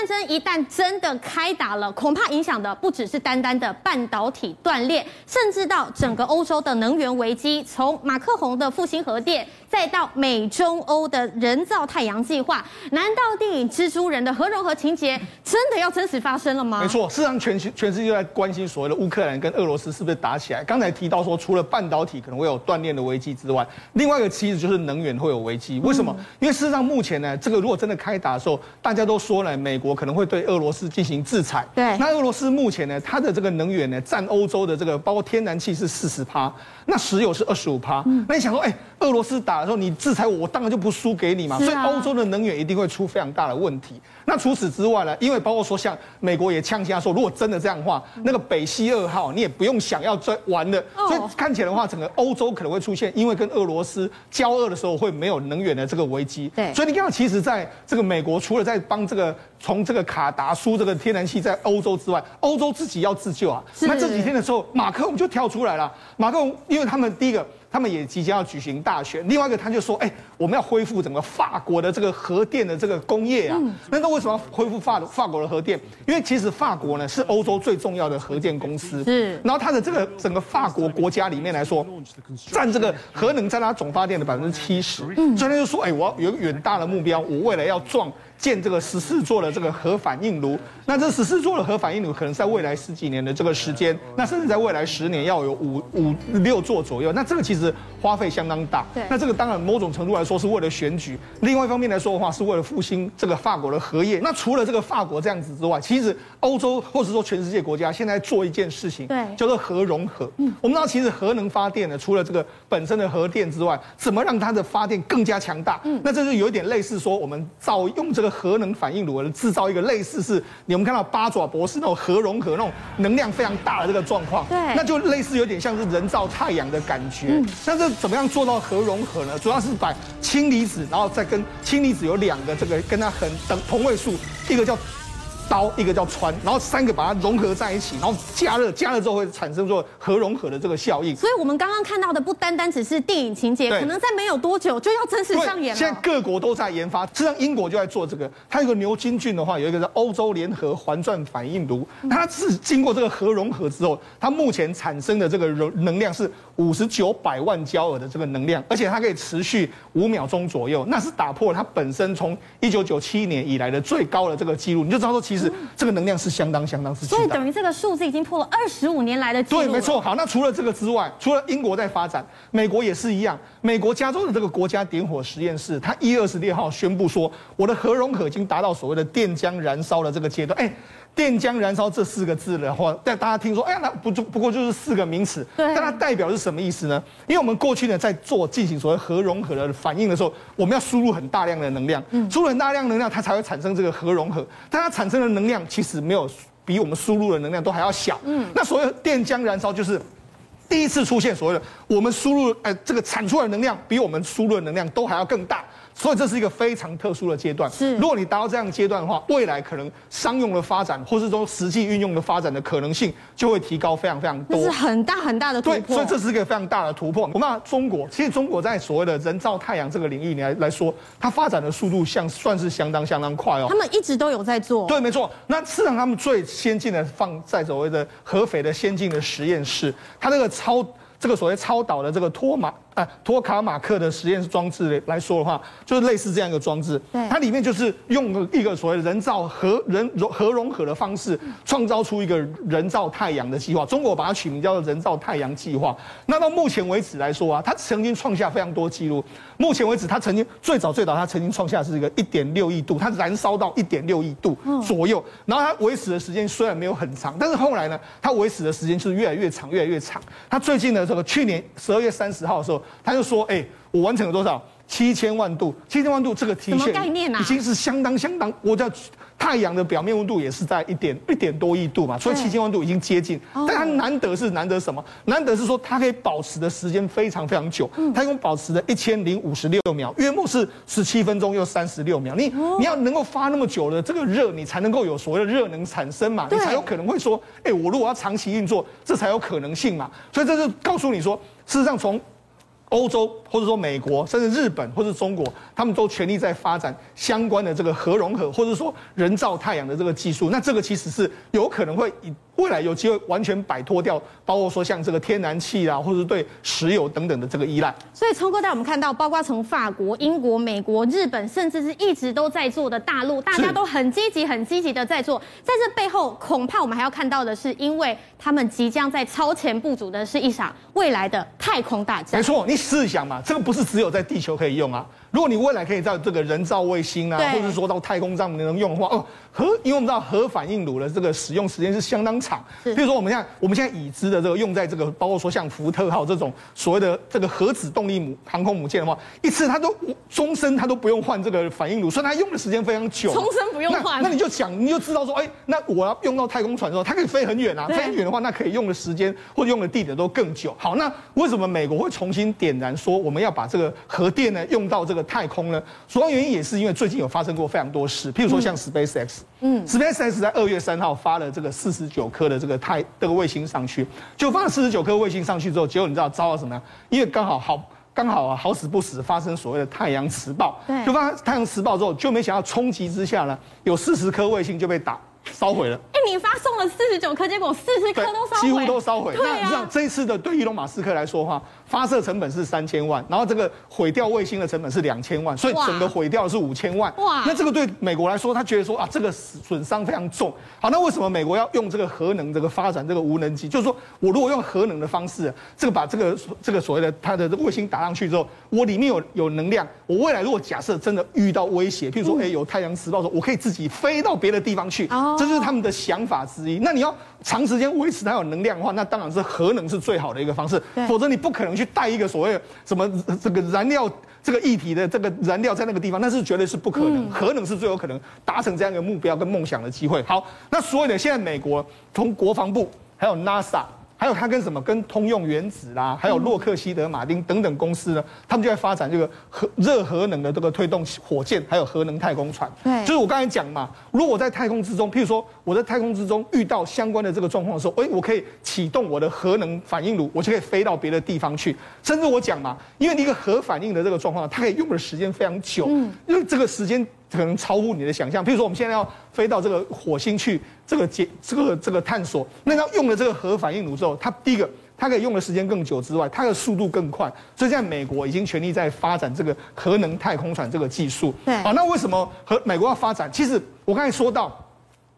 战争一旦真的开打了，恐怕影响的不只是单单的半导体断裂，甚至到整个欧洲的能源危机。从马克宏的复兴核电，再到美中欧的人造太阳计划，难道电影《蜘蛛人》的核融合情节真的要真实发生了吗？没错，事实上全全世界都在关心所谓的乌克兰跟俄罗斯是不是打起来。刚才提到说，除了半导体可能会有断裂的危机之外，另外一个其实就是能源会有危机。为什么？因为事实上目前呢，这个如果真的开打的时候，大家都说了，美国可能会对俄罗斯进行制裁。对，那俄罗斯目前呢，它的这个能源呢，占欧洲的这个包括天然气是四十趴，那石油是二十五趴。那你想说，哎，俄罗斯打的时候你制裁我，我当然就不输给你嘛。所以欧洲的能源一定会出非常大的问题。那除此之外呢，因为包括说像美国也呛声说，如果真的这样的话，那个北溪二号你也不用想要再玩了。所以看起来的话，整个欧洲可能会出现，因为跟俄罗斯交恶的时候会没有能源的这个危机。对，所以你看到，其实在这个美国除了在帮这个从这个卡达输这个天然气在欧洲之外，欧洲自己要自救啊。那这几天的时候，马克龙就跳出来了。马克龙，因为他们第一个。他们也即将要举行大选。另外一个，他就说：“哎，我们要恢复整个法国的这个核电的这个工业啊。那那为什么要恢复法法国的核电？因为其实法国呢是欧洲最重要的核电公司。是。然后它的这个整个法国国家里面来说，占这个核能占它总发电的百分之七十。嗯。所以他就说：哎，我要有远大的目标，我未来要撞。”建这个十四座的这个核反应炉，那这十四座的核反应炉可能在未来十几年的这个时间，那甚至在未来十年要有五五六座左右，那这个其实花费相当大。对，那这个当然某种程度来说是为了选举，另外一方面来说的话是为了复兴这个法国的核业。那除了这个法国这样子之外，其实欧洲或者说全世界国家现在做一件事情，对，叫做核融合。嗯，我们知道其实核能发电呢，除了这个本身的核电之外，怎么让它的发电更加强大？嗯，那这就有一点类似说我们造用这个。核能反应炉制造一个类似是你们看到八爪博士那种核融合那种能量非常大的这个状况，对，那就类似有点像是人造太阳的感觉。嗯，那这怎么样做到核融合呢？主要是把氢离子，然后再跟氢离子有两个这个跟它很等同位素，一个叫。刀一个叫穿，然后三个把它融合在一起，然后加热，加热之后会产生做核融合的这个效应。所以，我们刚刚看到的不单单只是电影情节，可能在没有多久就要真实上演了。现在各国都在研发，实际上英国就在做这个。它有个牛津郡的话，有一个是欧洲联合环转反应炉，它是经过这个核融合之后，它目前产生的这个能能量是五十九百万焦耳的这个能量，而且它可以持续五秒钟左右，那是打破了它本身从一九九七年以来的最高的这个记录。你就知道说，其实。是这个能量是相当相当是，所以等于这个数字已经破了二十五年来的记录。对，没错。好，那除了这个之外，除了英国在发展，美国也是一样。美国加州的这个国家点火实验室，它一月二十六号宣布说，我的核融合已经达到所谓的电浆燃烧的这个阶段。哎。电浆燃烧这四个字的话，但大家听说，哎呀，那不就不过就是四个名词，但它代表是什么意思呢？因为我们过去呢，在做进行所谓核融合的反应的时候，我们要输入很大量的能量，输入很大量能量，它才会产生这个核融合。但它产生的能量其实没有比我们输入的能量都还要小。嗯，那所谓电浆燃烧就是第一次出现所谓的我们输入，呃，这个产出来的能量比我们输入的能量都还要更大。所以这是一个非常特殊的阶段。是，如果你达到这样阶段的话，未来可能商用的发展，或是说实际运用的发展的可能性，就会提高非常非常多。这是很大很大的突破。对，所以这是一个非常大的突破。我们看中国，其实中国在所谓的人造太阳这个领域，你来来说，它发展的速度像算是相当相当快哦。他们一直都有在做。对，没错。那事实上，他们最先进的放在所谓的合肥的先进的实验室，它这个超这个所谓超导的这个托马。啊，托卡马克的实验装置来说的话，就是类似这样一个装置。对，它里面就是用一个所谓的人造核人融核融合的方式，创造出一个人造太阳的计划。中国把它取名叫做人造太阳计划。那到目前为止来说啊，它曾经创下非常多记录。目前为止，它曾经最早最早，它曾经创下是一个一点六亿度，它燃烧到一点六亿度左右。然后它维持的时间虽然没有很长，但是后来呢，它维持的时间是越来越长，越来越长。它最近的这个去年十二月三十号的时候。他就说：“哎，我完成了多少？七千万度，七千万度这个体现已经是相当相当。我叫太阳的表面温度也是在一点一点多亿度嘛，所以七千万度已经接近。但它难得是难得什么？难得是说它可以保持的时间非常非常久。它一共保持了一千零五十六秒，约莫是十七分钟又三十六秒。你你要能够发那么久的这个热，你才能够有所谓的热能产生嘛，你才有可能会说，哎，我如果要长期运作，这才有可能性嘛。所以这就告诉你说，事实上从欧洲或者说美国，甚至日本或者中国，他们都全力在发展相关的这个核融合，或者说人造太阳的这个技术。那这个其实是有可能会以未来有机会完全摆脱掉，包括说像这个天然气啊，或者对石油等等的这个依赖。所以聪哥带我们看到，包括从法国、英国、美国、日本，甚至是一直都在做的大陆，大家都很积极、很积极的在做。在这背后，恐怕我们还要看到的是，因为他们即将在超前部署的是一场未来的太空大战。没错，你试想嘛，这个不是只有在地球可以用啊。如果你未来可以在这个人造卫星啊，或者说到太空上面能用的话，哦，核，因为我们知道核反应炉的这个使用时间是相当长。比如说我们现在我们现在已知的这个用在这个，包括说像福特号这种所谓的这个核子动力母航空母舰的话，一次它都终身它都不用换这个反应炉，所以它用的时间非常久。终身不用换。那你就想，你就知道说，哎，那我要用到太空船的时候，它可以飞很远啊，飞很远的话，那可以用的时间或者用的地点都更久。好，那为什么美国会重新点燃说我们要把这个核电呢用到这个太空呢？主要原因也是因为最近有发生过非常多事，譬如说像 SpaceX，嗯，SpaceX 在二月三号发了这个四十九颗的这个太这个卫星上去，就发了四十九颗卫星上去之后，结果你知道遭到什么样？因为刚好好刚好啊，好死不死发生所谓的太阳磁暴，对，就发生太阳磁暴之后，就没想到冲击之下呢，有四十颗卫星就被打。烧毁了！发送了四十九颗，结果四十颗都烧毁，几乎都烧毁。对啊，那这样这一次的对伊隆马斯克来说的话，发射成本是三千万，然后这个毁掉卫星的成本是两千万，所以整个毁掉的是五千万。哇！那这个对美国来说，他觉得说啊，这个损伤非常重。好，那为什么美国要用这个核能这个发展这个无人机？就是说我如果用核能的方式，这个把这个这个所谓的它的卫星打上去之后，我里面有有能量，我未来如果假设真的遇到威胁，譬如说哎有太阳磁暴的时候，我可以自己飞到别的地方去。哦，这就是他们的想法之一。那你要长时间维持它有能量的话，那当然是核能是最好的一个方式。否则你不可能去带一个所谓什么这个燃料这个液体的这个燃料在那个地方，那是绝对是不可能。核能是最有可能达成这样一个目标跟梦想的机会。好，那所以呢，现在美国从国防部还有 NASA。还有它跟什么？跟通用原子啦，还有洛克希德马丁等等公司呢，他们就在发展这个核热核能的这个推动火箭，还有核能太空船。对，就是我刚才讲嘛，如果我在太空之中，譬如说我在太空之中遇到相关的这个状况的时候，哎，我可以启动我的核能反应炉，我就可以飞到别的地方去。甚至我讲嘛，因为一个核反应的这个状况，它可以用的时间非常久，因为这个时间。可能超乎你的想象，譬如说我们现在要飞到这个火星去，这个解这个这个探索，那要用了这个核反应炉之后，它第一个它可以用的时间更久之外，它的速度更快，所以现在美国已经全力在发展这个核能太空船这个技术。对，好，那为什么和美国要发展？其实我刚才说到，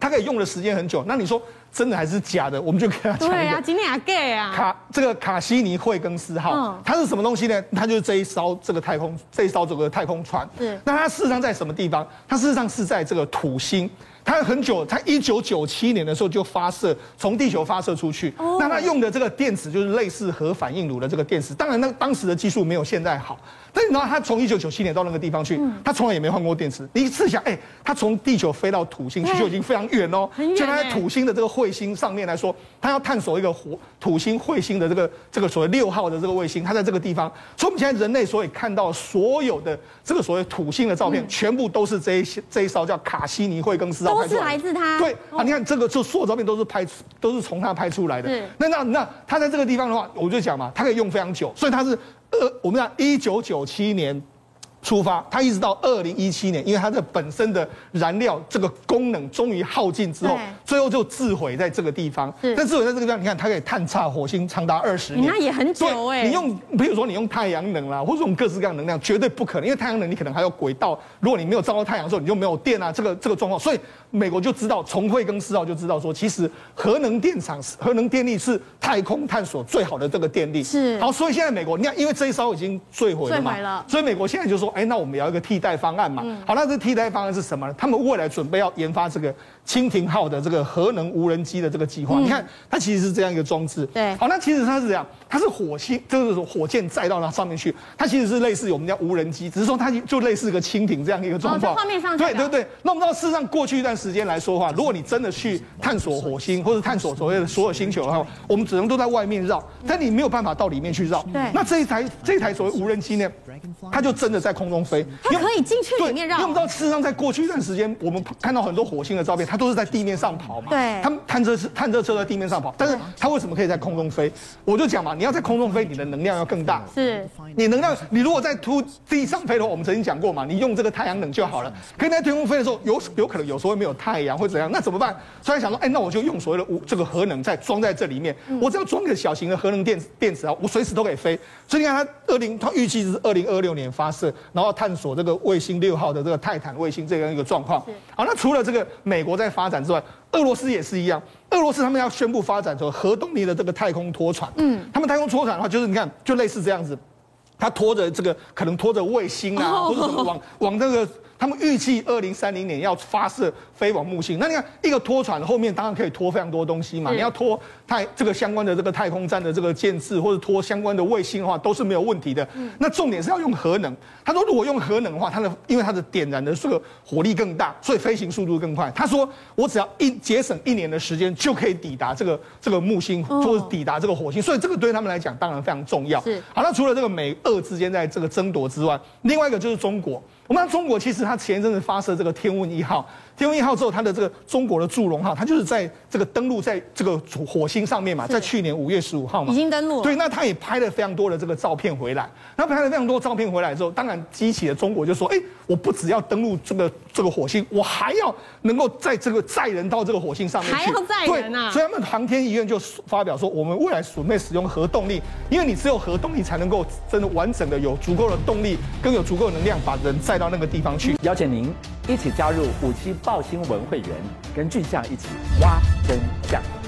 它可以用的时间很久，那你说？真的还是假的？我们就给他讲一个。对啊，今天还 gay 啊。卡这个卡西尼惠更斯号，嗯、它是什么东西呢？它就是这一艘这个太空这一艘这个太空船。对。那它事实上在什么地方？它事实上是在这个土星。它很久，它一九九七年的时候就发射，从地球发射出去。哦。那它用的这个电池就是类似核反应炉的这个电池。当然，那当时的技术没有现在好。但你知道，它从一九九七年到那个地方去，它从来也没换过电池。你试想，哎，它从地球飞到土星去就已经非常远哦。很远。就它在土星的这个彗星上面来说，它要探索一个火土星彗星的这个这个所谓六号的这个卫星，它在这个地方。所以我们现在人类所以看到所有的这个所谓土星的照片，全部都是这一些这一艘叫卡西尼惠更斯都是来自他。对啊，你看这个这所有照片都是拍都是从他拍出来的。那那那他在这个地方的话，我就讲嘛，他可以用非常久，所以他是呃，我们讲一九九七年。出发，它一直到二零一七年，因为它的本身的燃料这个功能终于耗尽之后，最后就自毁在这个地方。是，但自毁在这个地方，你看它可以探测火星长达二十年，那也很久哎。你用，比如说你用太阳能啦，或者用各式各样能量，绝对不可能，因为太阳能你可能还有轨道，如果你没有照到太阳的时候，你就没有电啊，这个这个状况。所以美国就知道，从惠更斯号就知道说，其实核能电厂、核能电力是太空探索最好的这个电力。是，好，所以现在美国，你看，因为这一艘已经坠毁了嘛，了，所以美国现在就说。哎，那我们要一个替代方案嘛？好，那这替代方案是什么呢？他们未来准备要研发这个蜻蜓号的这个核能无人机的这个计划。你看，它其实是这样一个装置。对，好，那其实它是这样，它是火星，就是火箭载到那上面去，它其实是类似我们叫无人机，只是说它就类似一个蜻蜓这样一个状况。画面上对对对。那我们知道，事实上过去一段时间来说的话，如果你真的去探索火星或者探索所谓的所有星球的话，我们只能都在外面绕，但你没有办法到里面去绕。对。那这一台这一台所谓无人机呢？它就真的在空中飞。它可以进去里面绕。用不到，事实上，在过去一段时间，我们看到很多火星的照片，它都是在地面上跑嘛。对。他们探测车探测车在地面上跑，但是它为什么可以在空中飞？我就讲嘛，你要在空中飞，你的能量要更大。是。你能量，你如果在突地上飞的话，我们曾经讲过嘛，你用这个太阳能就好了。可以在天空飞的时候，有有可能有时候会没有太阳或怎样，那怎么办？所以想说，哎，那我就用所谓的无这个核能再装在这里面，我只要装个小型的核能电电池啊，我随时都可以飞。所以你看，它二零，它预计是二零二六年发射，然后探索这个卫星六号的这个泰坦卫星这样一个状况。好，那除了这个美国在发展之外，俄罗斯也是一样。俄罗斯他们要宣布发展说核动力的这个太空拖船。嗯，他们太空拖船的话，就是你看，就类似这样子，它拖着这个可能拖着卫星啊，或者什么往往这个。他们预计二零三零年要发射飞往木星，那你看一个拖船后面当然可以拖非常多东西嘛。你要拖太这个相关的这个太空站的这个建制，或者拖相关的卫星的话，都是没有问题的。那重点是要用核能。他说如果用核能的话，它的因为它的点燃的这个火力更大，所以飞行速度更快。他说我只要一节省一年的时间就可以抵达这个这个木星，或者抵达这个火星。所以这个对他们来讲当然非常重要。是好，那除了这个美俄之间在这个争夺之外，另外一个就是中国。我们看中国，其实它前一阵子发射这个天问一号。天问一号之后，它的这个中国的祝融号，它就是在这个登陆在这个火星上面嘛，在去年五月十五号嘛，已经登陆。对，那它也拍了非常多的这个照片回来。那拍了非常多照片回来之后，当然激起了中国就说：哎，我不只要登陆这个这个火星，我还要能够在这个载人到这个火星上面去。还要载人啊！所以他们航天医院就发表说，我们未来准备使用核动力，因为你只有核动力才能够真的完整的有足够的动力，更有足够的能量把人载到那个地方去。邀请您一起加入五七报新闻会员，跟俊匠一起挖真相。